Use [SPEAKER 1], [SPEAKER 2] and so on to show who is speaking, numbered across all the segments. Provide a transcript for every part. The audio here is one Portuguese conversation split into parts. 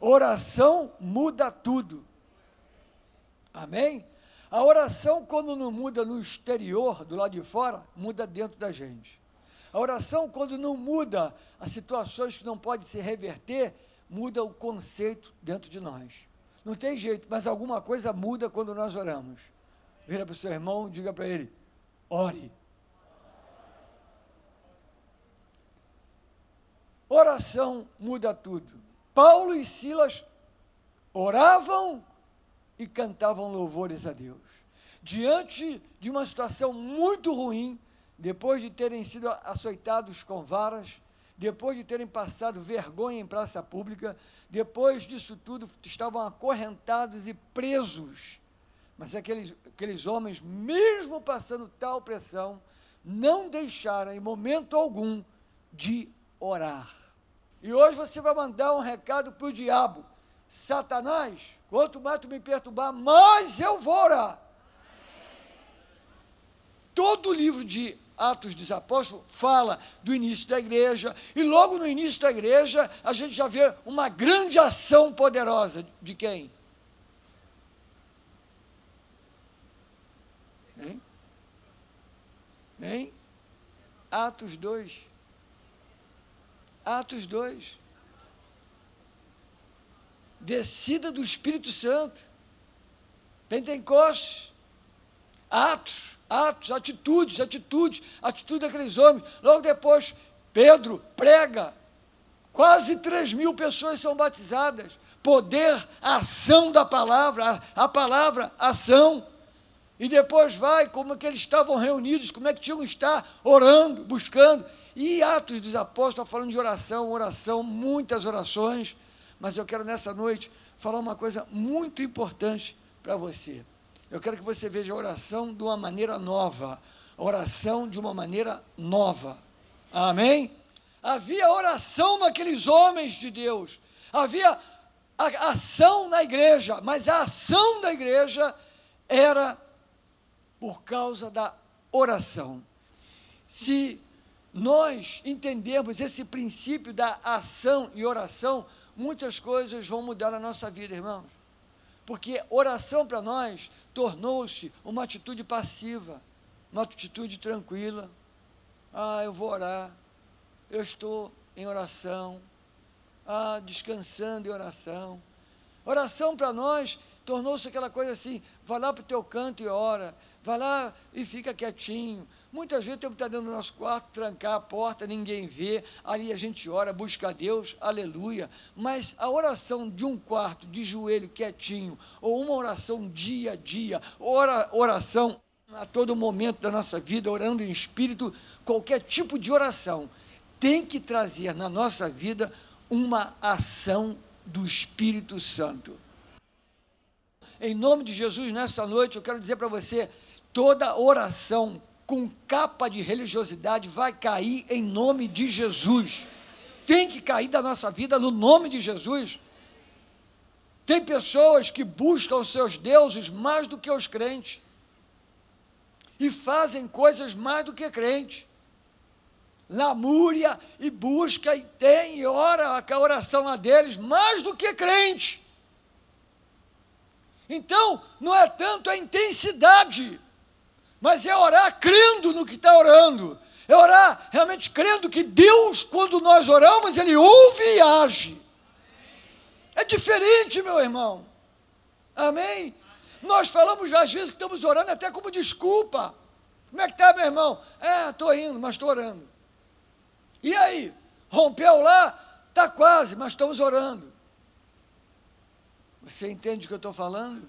[SPEAKER 1] Oração muda tudo. Amém? A oração, quando não muda no exterior, do lado de fora, muda dentro da gente. A oração, quando não muda as situações que não podem se reverter, muda o conceito dentro de nós. Não tem jeito, mas alguma coisa muda quando nós oramos. Vira para o seu irmão, diga para ele: ore. Oração muda tudo. Paulo e Silas oravam e cantavam louvores a Deus. Diante de uma situação muito ruim, depois de terem sido açoitados com varas, depois de terem passado vergonha em praça pública, depois disso tudo estavam acorrentados e presos. Mas aqueles, aqueles homens, mesmo passando tal pressão, não deixaram em momento algum de orar. E hoje você vai mandar um recado para o diabo: Satanás, quanto mais tu me perturbar, mais eu vou orar. Todo o livro de Atos dos Apóstolos fala do início da igreja, e logo no início da igreja a gente já vê uma grande ação poderosa de quem? Hein? Hein? Atos 2. Atos 2. Descida do Espírito Santo. Pentecostes. Atos, atos, atitudes, atitudes, atitude daqueles homens. Logo depois, Pedro prega. Quase 3 mil pessoas são batizadas. Poder, ação da palavra, a, a palavra, ação. E depois vai, como é que eles estavam reunidos, como é que tinham que estar orando, buscando. E Atos dos Apóstolos falando de oração, oração, muitas orações, mas eu quero nessa noite falar uma coisa muito importante para você. Eu quero que você veja a oração de uma maneira nova, a oração de uma maneira nova. Amém? Havia oração naqueles homens de Deus, havia ação na igreja, mas a ação da igreja era por causa da oração. Se nós entendermos esse princípio da ação e oração, muitas coisas vão mudar na nossa vida, irmãos. Porque oração para nós tornou-se uma atitude passiva, uma atitude tranquila. Ah, eu vou orar, eu estou em oração, ah, descansando em oração. Oração para nós tornou-se aquela coisa assim: vai lá para o teu canto e ora, vai lá e fica quietinho. Muitas vezes temos que estar dentro do nosso quarto, trancar a porta, ninguém vê, ali a gente ora, busca a Deus, aleluia. Mas a oração de um quarto, de joelho quietinho, ou uma oração dia a dia, ora, oração a todo momento da nossa vida, orando em espírito, qualquer tipo de oração, tem que trazer na nossa vida uma ação do Espírito Santo. Em nome de Jesus, nessa noite, eu quero dizer para você: toda oração com capa de religiosidade vai cair em nome de Jesus. Tem que cair da nossa vida no nome de Jesus. Tem pessoas que buscam os seus deuses mais do que os crentes. E fazem coisas mais do que crente. Lamúria e busca e tem e ora a oração a deles mais do que crente. Então, não é tanto a intensidade, mas é orar crendo no que está orando. É orar realmente crendo que Deus, quando nós oramos, Ele ouve e age. É diferente, meu irmão. Amém? Nós falamos às vezes que estamos orando até como desculpa. Como é que está, meu irmão? É, estou indo, mas estou orando. E aí? Rompeu lá? Está quase, mas estamos orando. Você entende o que eu estou falando?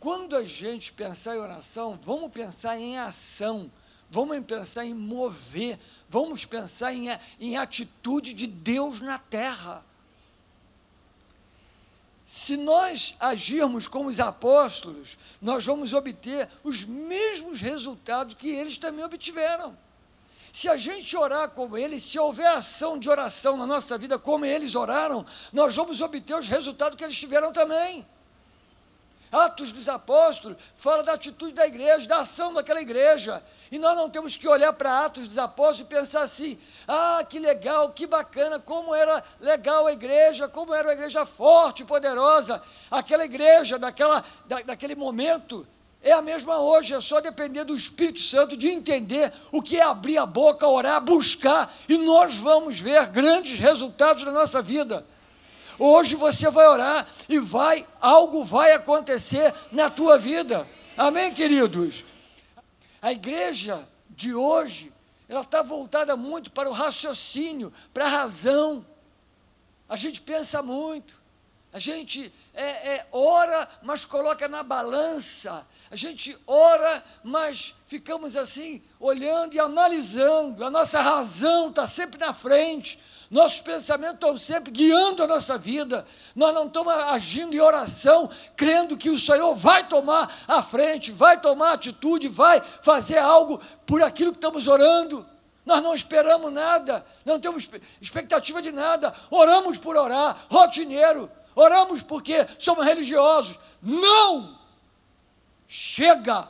[SPEAKER 1] Quando a gente pensar em oração, vamos pensar em ação, vamos pensar em mover, vamos pensar em, em atitude de Deus na terra. Se nós agirmos como os apóstolos, nós vamos obter os mesmos resultados que eles também obtiveram. Se a gente orar como eles, se houver ação de oração na nossa vida como eles oraram, nós vamos obter os resultados que eles tiveram também. Atos dos Apóstolos fala da atitude da igreja, da ação daquela igreja. E nós não temos que olhar para Atos dos Apóstolos e pensar assim: ah, que legal, que bacana, como era legal a igreja, como era uma igreja forte, poderosa. Aquela igreja, daquela, da, daquele momento, é a mesma hoje, é só depender do Espírito Santo de entender o que é abrir a boca, orar, buscar, e nós vamos ver grandes resultados na nossa vida. Hoje você vai orar e vai, algo vai acontecer na tua vida. Amém, queridos? A igreja de hoje, ela está voltada muito para o raciocínio, para a razão. A gente pensa muito, a gente é, é, ora, mas coloca na balança. A gente ora, mas ficamos assim, olhando e analisando. A nossa razão está sempre na frente. Nossos pensamentos estão sempre guiando a nossa vida. Nós não estamos agindo em oração, crendo que o Senhor vai tomar a frente, vai tomar atitude, vai fazer algo por aquilo que estamos orando. Nós não esperamos nada, não temos expectativa de nada. Oramos por orar, rotineiro. Oramos porque somos religiosos. Não! Chega!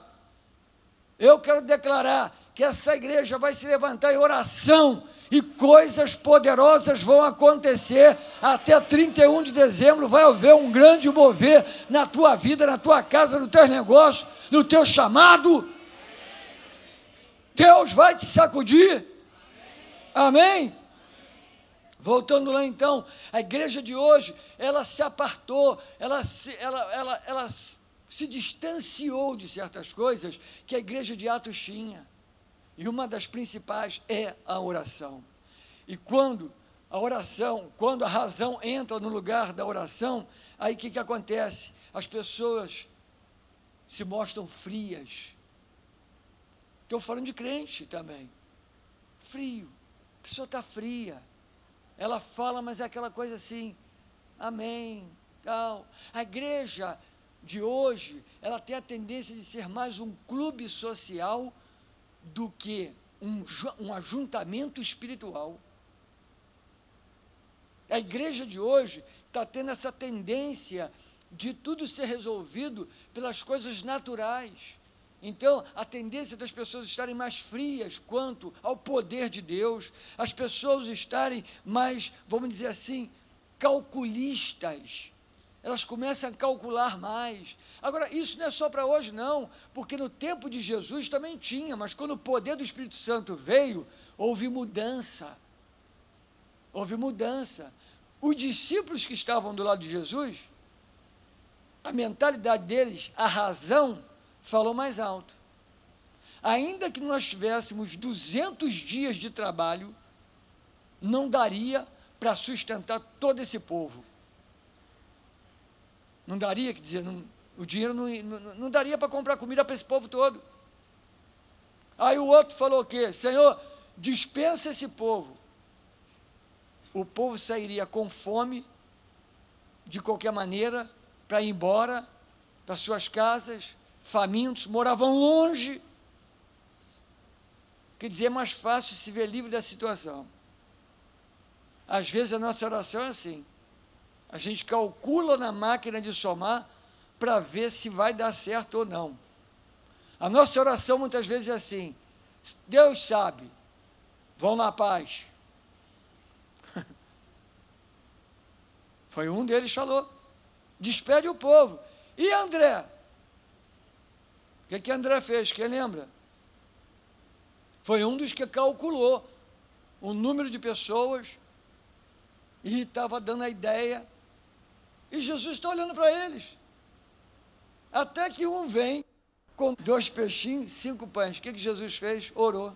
[SPEAKER 1] Eu quero declarar que essa igreja vai se levantar em oração e coisas poderosas vão acontecer. Até 31 de dezembro vai haver um grande mover na tua vida, na tua casa, no teu negócio, no teu chamado. Deus vai te sacudir. Amém? Voltando lá então, a igreja de hoje, ela se apartou, ela se, ela, ela, ela se distanciou de certas coisas que a igreja de Atos tinha. E uma das principais é a oração. E quando a oração, quando a razão entra no lugar da oração, aí o que, que acontece? As pessoas se mostram frias. Estou falando de crente também. Frio. A pessoa está fria. Ela fala, mas é aquela coisa assim, amém, tal. A igreja de hoje, ela tem a tendência de ser mais um clube social do que um, um ajuntamento espiritual. A igreja de hoje está tendo essa tendência de tudo ser resolvido pelas coisas naturais. Então, a tendência das pessoas estarem mais frias quanto ao poder de Deus, as pessoas estarem mais, vamos dizer assim, calculistas elas começam a calcular mais. Agora, isso não é só para hoje, não, porque no tempo de Jesus também tinha, mas quando o poder do Espírito Santo veio, houve mudança. Houve mudança. Os discípulos que estavam do lado de Jesus, a mentalidade deles, a razão, falou mais alto. Ainda que nós tivéssemos 200 dias de trabalho, não daria para sustentar todo esse povo. Não daria, quer dizer, não, o dinheiro não, não, não daria para comprar comida para esse povo todo. Aí o outro falou o quê? Senhor, dispensa esse povo. O povo sairia com fome, de qualquer maneira, para ir embora para suas casas, famintos, moravam longe. Quer dizer, é mais fácil se ver livre da situação. Às vezes a nossa oração é assim. A gente calcula na máquina de somar para ver se vai dar certo ou não. A nossa oração muitas vezes é assim: Deus sabe, vão na paz. Foi um deles falou: despede o povo. E André? Que, que André fez? Quem lembra? Foi um dos que calculou o número de pessoas e estava dando a ideia e Jesus está olhando para eles. Até que um vem com dois peixinhos, cinco pães. O que, que Jesus fez? Orou.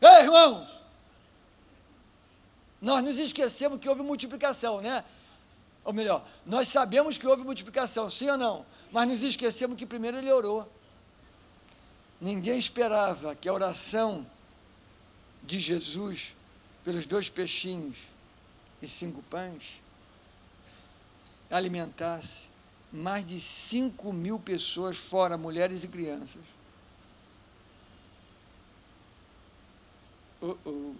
[SPEAKER 1] Ei, irmãos! Nós nos esquecemos que houve multiplicação, né? Ou melhor, nós sabemos que houve multiplicação, sim ou não? Mas nos esquecemos que primeiro ele orou. Ninguém esperava que a oração de Jesus pelos dois peixinhos e cinco pães alimentasse mais de 5 mil pessoas, fora mulheres e crianças. Uh -uh.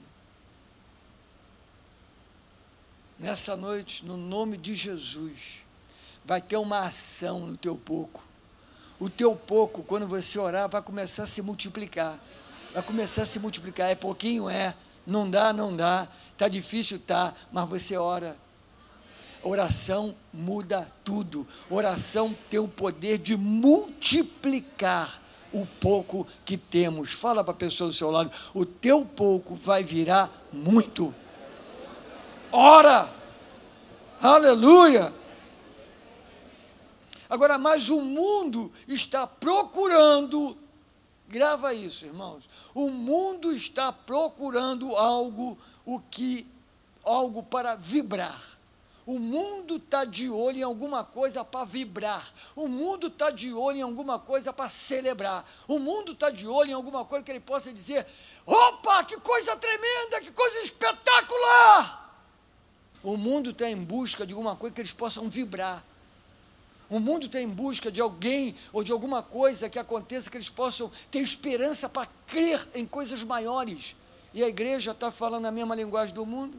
[SPEAKER 1] Nessa noite, no nome de Jesus, vai ter uma ação no teu pouco. O teu pouco, quando você orar, vai começar a se multiplicar. Vai começar a se multiplicar. É pouquinho, é. Não dá, não dá. Está difícil, tá. Mas você ora. Oração muda tudo. Oração tem o poder de multiplicar o pouco que temos. Fala para a pessoa do seu lado: o teu pouco vai virar muito. Ora! Aleluia! Agora, mas o mundo está procurando, grava isso, irmãos. O mundo está procurando algo, o que, algo para vibrar. O mundo está de olho em alguma coisa para vibrar. O mundo está de olho em alguma coisa para celebrar. O mundo está de olho em alguma coisa que ele possa dizer: opa, que coisa tremenda, que coisa espetacular! O mundo está em busca de alguma coisa que eles possam vibrar. O mundo está em busca de alguém ou de alguma coisa que aconteça que eles possam ter esperança para crer em coisas maiores. E a igreja está falando a mesma linguagem do mundo?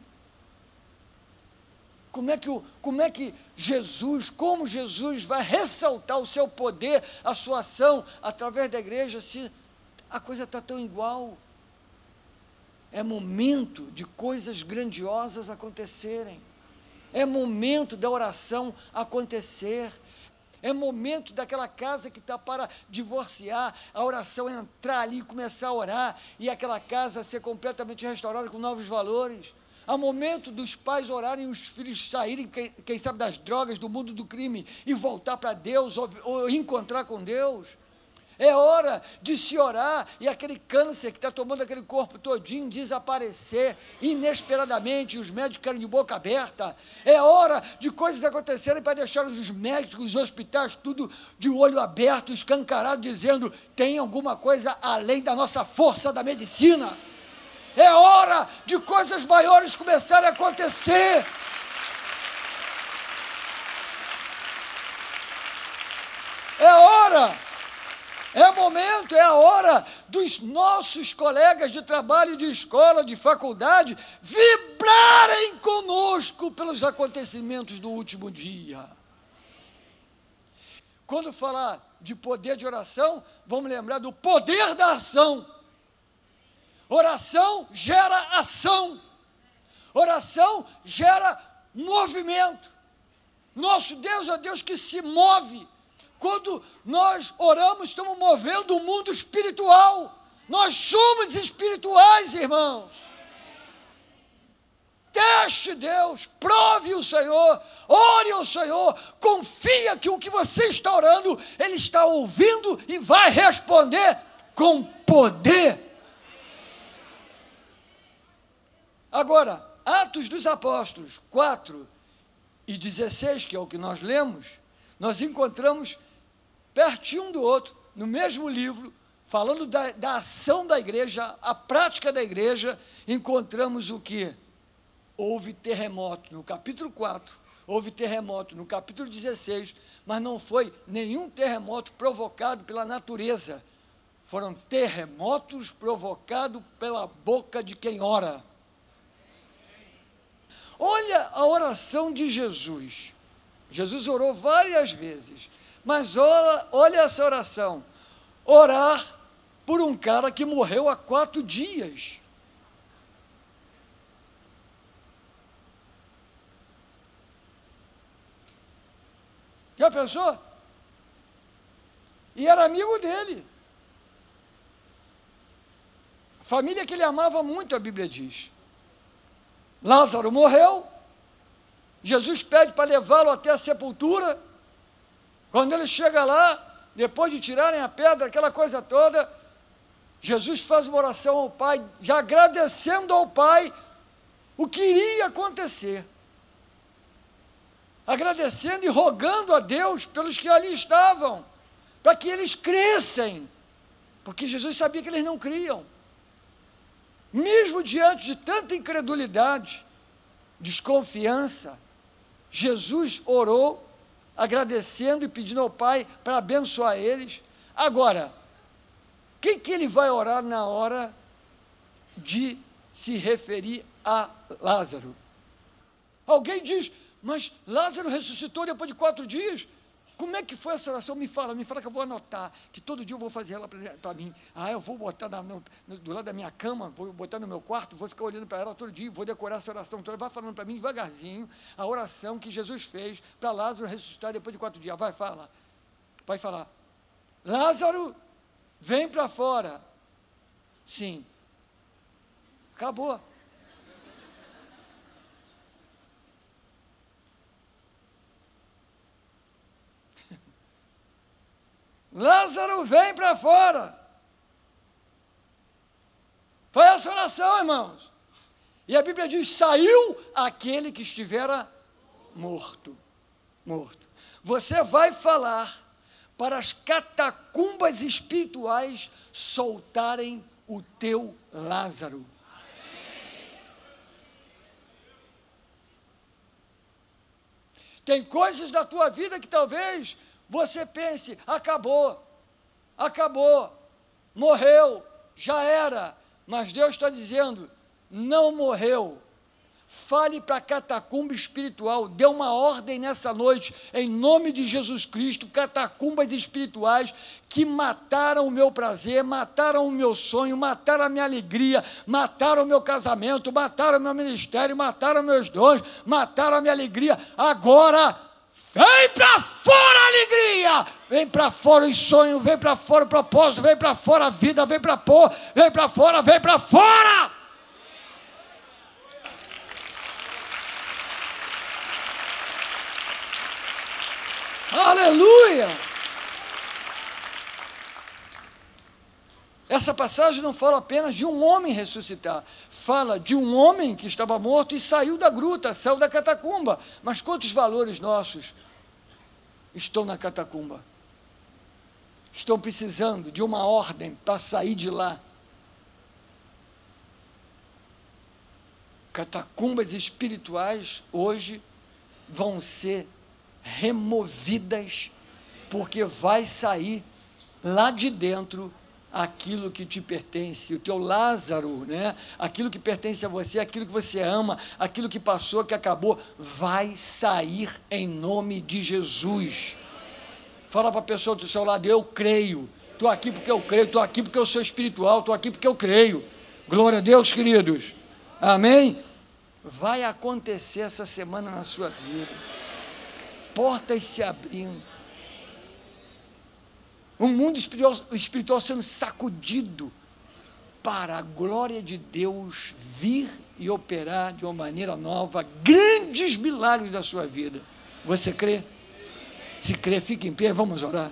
[SPEAKER 1] Como é, que o, como é que Jesus, como Jesus vai ressaltar o seu poder, a sua ação através da igreja, se a coisa está tão igual? É momento de coisas grandiosas acontecerem. É momento da oração acontecer. É momento daquela casa que está para divorciar, a oração entrar ali e começar a orar, e aquela casa ser completamente restaurada com novos valores. Há momento dos pais orarem e os filhos saírem, quem, quem, sabe, das drogas, do mundo do crime e voltar para Deus ou, ou encontrar com Deus. É hora de se orar e aquele câncer que está tomando aquele corpo todinho desaparecer inesperadamente, os médicos ficarem de boca aberta. É hora de coisas acontecerem para deixar os médicos, os hospitais, tudo de olho aberto, escancarado, dizendo: tem alguma coisa além da nossa força da medicina. É hora de coisas maiores começarem a acontecer. É hora é momento, é a hora dos nossos colegas de trabalho, de escola, de faculdade, vibrarem conosco pelos acontecimentos do último dia. Quando falar de poder de oração, vamos lembrar do poder da ação. Oração gera ação. Oração gera movimento. Nosso Deus é Deus que se move. Quando nós oramos, estamos movendo o mundo espiritual. Nós somos espirituais, irmãos. Teste Deus, prove o Senhor, ore ao Senhor, confia que o que você está orando, Ele está ouvindo e vai responder com poder. Agora, Atos dos Apóstolos 4 e 16, que é o que nós lemos, nós encontramos pertinho um do outro, no mesmo livro, falando da, da ação da igreja, a prática da igreja, encontramos o que? Houve terremoto no capítulo 4, houve terremoto no capítulo 16, mas não foi nenhum terremoto provocado pela natureza, foram terremotos provocados pela boca de quem ora. Olha a oração de Jesus. Jesus orou várias vezes. Mas olha, olha essa oração: orar por um cara que morreu há quatro dias. Já pensou? E era amigo dele. Família que ele amava muito, a Bíblia diz. Lázaro morreu. Jesus pede para levá-lo até a sepultura. Quando ele chega lá, depois de tirarem a pedra, aquela coisa toda, Jesus faz uma oração ao Pai, já agradecendo ao Pai o que iria acontecer. Agradecendo e rogando a Deus pelos que ali estavam, para que eles crescem, porque Jesus sabia que eles não criam. Mesmo diante de tanta incredulidade, desconfiança, Jesus orou agradecendo e pedindo ao Pai para abençoar eles. Agora, quem que ele vai orar na hora de se referir a Lázaro? Alguém diz, mas Lázaro ressuscitou depois de quatro dias. Como é que foi essa oração? Me fala, me fala que eu vou anotar, que todo dia eu vou fazer ela para mim. Ah, eu vou botar na, no, do lado da minha cama, vou botar no meu quarto, vou ficar olhando para ela todo dia, vou decorar essa oração toda. Vai falando para mim devagarzinho a oração que Jesus fez para Lázaro ressuscitar depois de quatro dias. Vai, fala. Vai falar. Lázaro, vem para fora. Sim. Acabou. Lázaro, vem para fora. Foi essa oração, irmãos. E a Bíblia diz: saiu aquele que estivera morto. Morto. Você vai falar para as catacumbas espirituais soltarem o teu Lázaro. Tem coisas da tua vida que talvez você pense: acabou, acabou, morreu, já era. Mas Deus está dizendo: não morreu. Fale para a catacumba espiritual, dê uma ordem nessa noite, em nome de Jesus Cristo, catacumbas espirituais que mataram o meu prazer, mataram o meu sonho, mataram a minha alegria, mataram o meu casamento, mataram o meu ministério, mataram meus dons, mataram a minha alegria. Agora, Vem para fora alegria, vem para fora o sonho, vem para fora o propósito, vem para fora a vida, vem para pôr, vem para fora, vem para fora. Aleluia! Essa passagem não fala apenas de um homem ressuscitar, fala de um homem que estava morto e saiu da gruta, saiu da catacumba. Mas quantos valores nossos estão na catacumba? Estão precisando de uma ordem para sair de lá. Catacumbas espirituais hoje vão ser removidas, porque vai sair lá de dentro aquilo que te pertence, o teu Lázaro, né? aquilo que pertence a você, aquilo que você ama, aquilo que passou, que acabou, vai sair em nome de Jesus. Fala para a pessoa do seu lado, eu creio. Estou aqui porque eu creio, estou aqui porque eu sou espiritual, estou aqui porque eu creio. Glória a Deus, queridos. Amém? Vai acontecer essa semana na sua vida. Portas se abrindo um mundo espiritual, sendo sacudido para a glória de Deus vir e operar de uma maneira nova grandes milagres da sua vida. Você crê? Se crê, fique em pé, vamos orar.